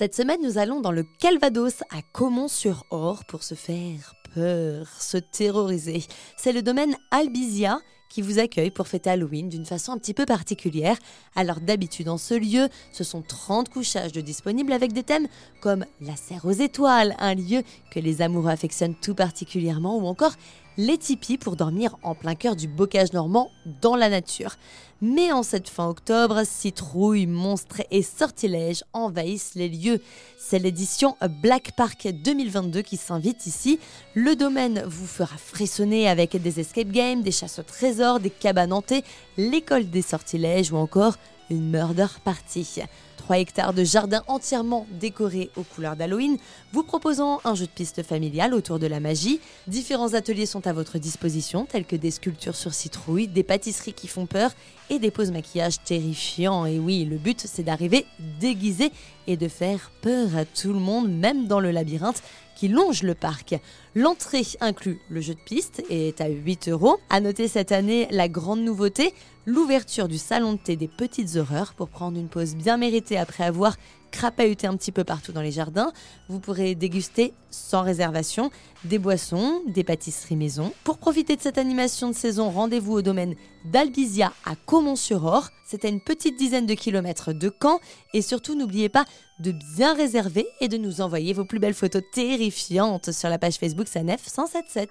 Cette semaine, nous allons dans le Calvados à Caumont-sur-Or pour se faire peur, se terroriser. C'est le domaine Albizia qui vous accueille pour fêter Halloween d'une façon un petit peu particulière. Alors d'habitude en ce lieu, ce sont 30 couchages de disponibles avec des thèmes comme la serre aux étoiles, un lieu que les amoureux affectionnent tout particulièrement, ou encore les tipis pour dormir en plein cœur du bocage normand dans la nature. Mais en cette fin octobre, citrouilles, monstres et sortilèges envahissent les lieux. C'est l'édition Black Park 2022 qui s'invite ici. Le domaine vous fera frissonner avec des escape games, des chasses au trésor, des cabanes hantées, l'école des sortilèges ou encore une murder party. 3 hectares de jardin entièrement décorés aux couleurs d'Halloween, vous proposant un jeu de piste familial autour de la magie. Différents ateliers sont à votre disposition, tels que des sculptures sur citrouille, des pâtisseries qui font peur et des poses maquillage terrifiants. Et oui, le but c'est d'arriver déguisé et de faire peur à tout le monde, même dans le labyrinthe qui longe le parc. L'entrée inclut le jeu de piste et est à 8 euros. À noter cette année la grande nouveauté, l'ouverture du salon de thé des petites horreurs pour prendre une pause bien méritée après avoir crapahuté un petit peu partout dans les jardins. Vous pourrez déguster sans réservation des boissons, des pâtisseries maison. Pour profiter de cette animation de saison, rendez-vous au domaine d'Albizia à Caumont-sur-Or. C'est à une petite dizaine de kilomètres de Caen. Et surtout, n'oubliez pas de bien réserver et de nous envoyer vos plus belles photos terrifiantes sur la page Facebook Sanef 177.